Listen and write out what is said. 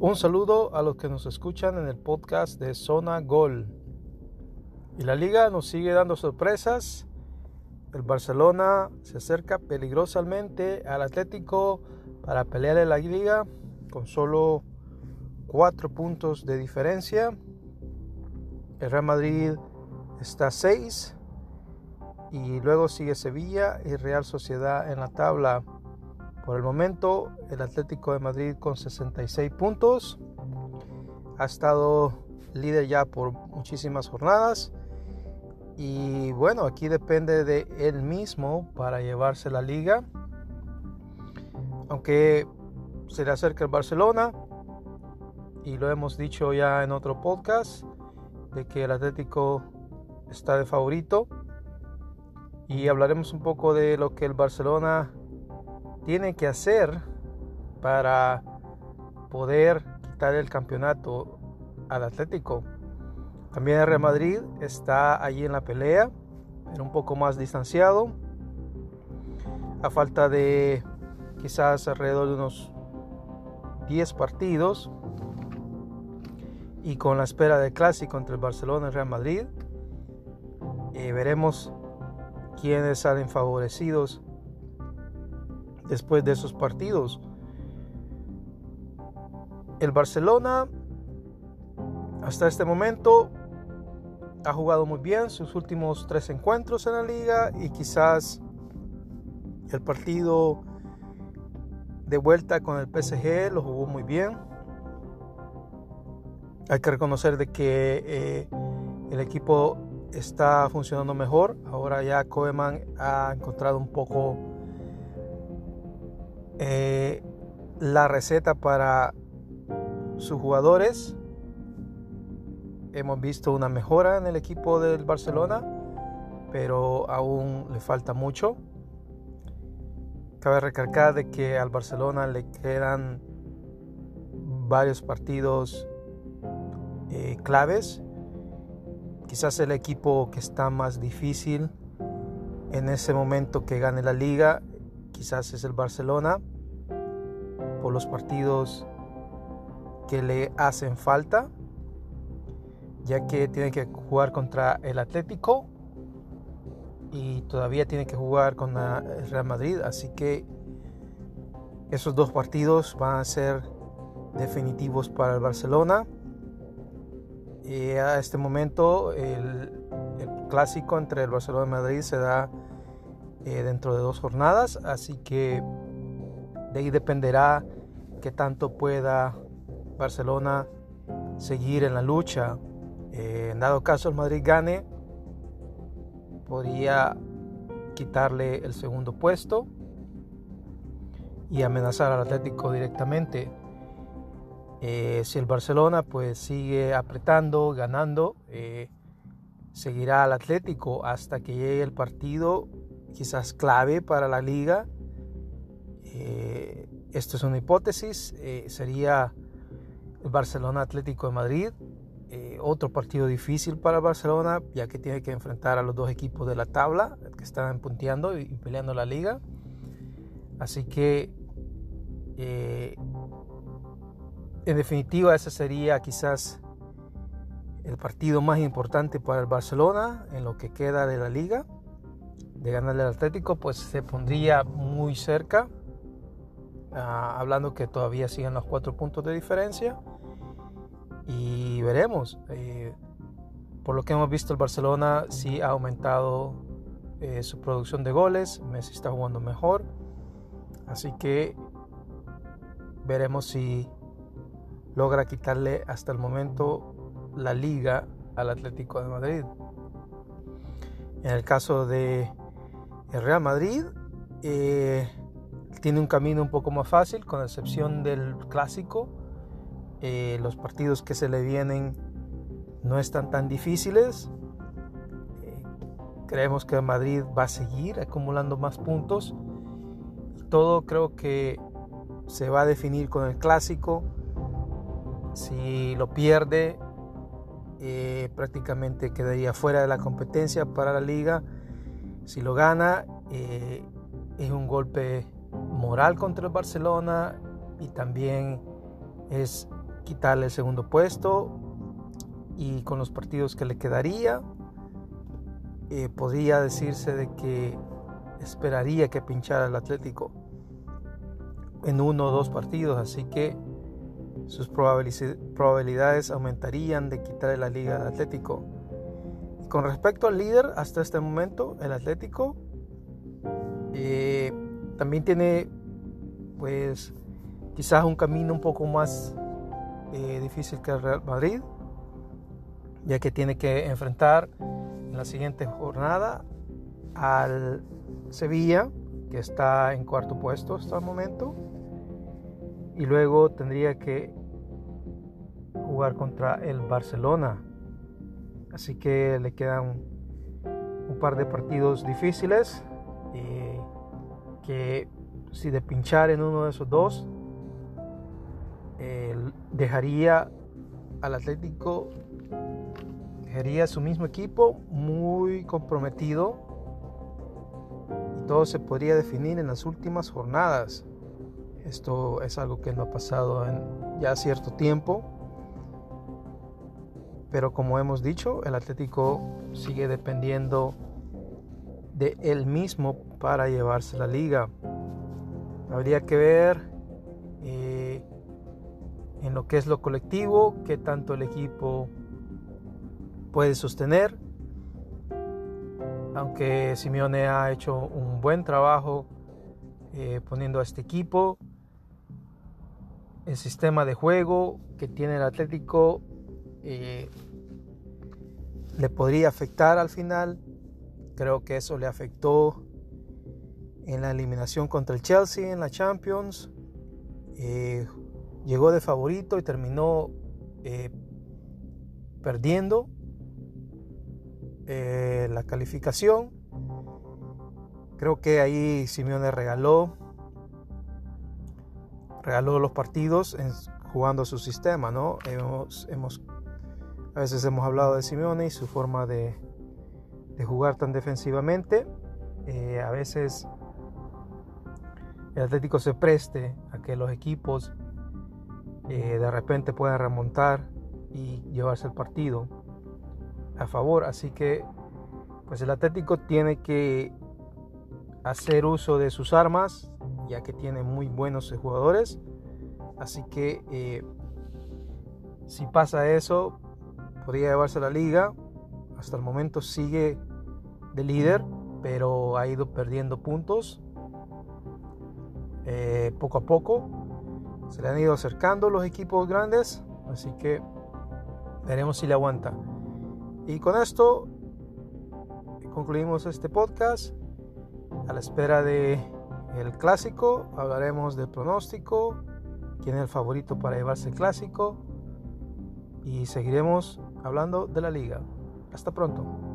Un saludo a los que nos escuchan en el podcast de Zona Gol. Y la liga nos sigue dando sorpresas. El Barcelona se acerca peligrosamente al Atlético para pelear en la liga con solo cuatro puntos de diferencia. El Real Madrid está a 6 y luego sigue Sevilla y Real Sociedad en la tabla. Por el momento, el Atlético de Madrid con 66 puntos ha estado líder ya por muchísimas jornadas. Y bueno, aquí depende de él mismo para llevarse la liga. Aunque se le acerca el Barcelona, y lo hemos dicho ya en otro podcast, de que el Atlético está de favorito. Y hablaremos un poco de lo que el Barcelona tiene que hacer para poder quitar el campeonato al Atlético. También el Real Madrid está allí en la pelea, pero un poco más distanciado. A falta de quizás alrededor de unos 10 partidos. Y con la espera del clásico entre el Barcelona y el Real Madrid, eh, veremos quiénes salen favorecidos después de esos partidos. El Barcelona hasta este momento ha jugado muy bien sus últimos tres encuentros en la liga y quizás el partido de vuelta con el PSG lo jugó muy bien. Hay que reconocer de que eh, el equipo está funcionando mejor. Ahora ya Koeman ha encontrado un poco eh, la receta para sus jugadores. Hemos visto una mejora en el equipo del Barcelona, pero aún le falta mucho. Cabe recalcar de que al Barcelona le quedan varios partidos eh, claves. Quizás el equipo que está más difícil en ese momento que gane la liga quizás es el Barcelona por los partidos que le hacen falta, ya que tiene que jugar contra el Atlético y todavía tiene que jugar con el Real Madrid, así que esos dos partidos van a ser definitivos para el Barcelona. Y a este momento el, el clásico entre el Barcelona y Madrid se da eh, dentro de dos jornadas, así que de ahí dependerá que tanto pueda Barcelona seguir en la lucha. Eh, en dado caso el Madrid gane, podría quitarle el segundo puesto y amenazar al Atlético directamente. Eh, si el Barcelona pues sigue apretando, ganando, seguirá al Atlético hasta que llegue el partido quizás clave para la liga. Eh, esto es una hipótesis, eh, sería el Barcelona Atlético de Madrid, eh, otro partido difícil para Barcelona, ya que tiene que enfrentar a los dos equipos de la tabla que están punteando y, peleando la liga. Así que, en definitiva, ese sería quizás el partido más importante para el Barcelona en lo que queda de la liga de ganarle al Atlético, pues se pondría muy cerca. Ah, hablando que todavía siguen los cuatro puntos de diferencia. Y veremos. Eh, por lo que hemos visto, el Barcelona sí ha aumentado eh, su producción de goles. Messi está jugando mejor. Así que veremos si logra quitarle hasta el momento la liga al Atlético de Madrid. En el caso de el Real Madrid eh, tiene un camino un poco más fácil, con excepción del clásico. Eh, los partidos que se le vienen no están tan difíciles. Eh, creemos que Madrid va a seguir acumulando más puntos. Todo creo que se va a definir con el clásico. Si lo pierde, prácticamente quedaría fuera de la competencia para la liga si lo gana, eh, es un golpe moral contra el Barcelona y también es quitarle el segundo puesto y con los partidos que le quedaría eh, podría decirse de que esperaría que pinchara el Atlético en uno o dos partidos, así que sus probabilidades aumentarían de quitarle la liga al Atlético. Con respecto al líder, hasta este momento, el Atlético eh, también tiene, pues, quizás un camino un poco más eh, difícil que el Real Madrid, ya que tiene que enfrentar en la siguiente jornada al Sevilla, que está en cuarto puesto hasta el momento, y luego tendría que jugar contra el Barcelona. Así que le quedan un par de partidos difíciles eh, que si de pinchar en uno de esos dos dejaría al Atlético dejaría su mismo equipo muy comprometido y todo se podría definir en las últimas jornadas. Esto es algo que no ha pasado en ya cierto tiempo pero como hemos dicho el Atlético sigue dependiendo de él mismo para llevarse la liga. Habría que ver eh, en lo que es lo colectivo, qué tanto el equipo puede sostener. Aunque Simeone ha hecho un buen trabajo eh, poniendo a este equipo, el sistema de juego que tiene el Atlético eh, le podría afectar al final Creo que eso le afectó en la eliminación contra el Chelsea en la Champions. Eh, llegó de favorito y terminó eh, perdiendo la calificación. Creo que ahí Simeone regaló, regaló los partidos jugando su sistema, ¿no? Hemos, a veces hemos hablado de Simeone y su forma de, jugar tan defensivamente. Eh, a veces el Atlético se preste a que los equipos eh, de repente puedan remontar y llevarse el partido a favor. Así que pues el Atlético tiene que hacer uso de sus armas, ya que tiene muy buenos jugadores. Así que eh, si pasa eso, podría llevarse la liga. Hasta el momento sigue de líder, pero ha ido perdiendo puntos eh, poco a poco. Se le han ido acercando los equipos grandes, así que veremos si le aguanta. Y con esto concluimos este podcast. A la espera de clásico, hablaremos del pronóstico, quién es el favorito para llevarse el clásico y seguiremos hablando de la liga. Hasta pronto.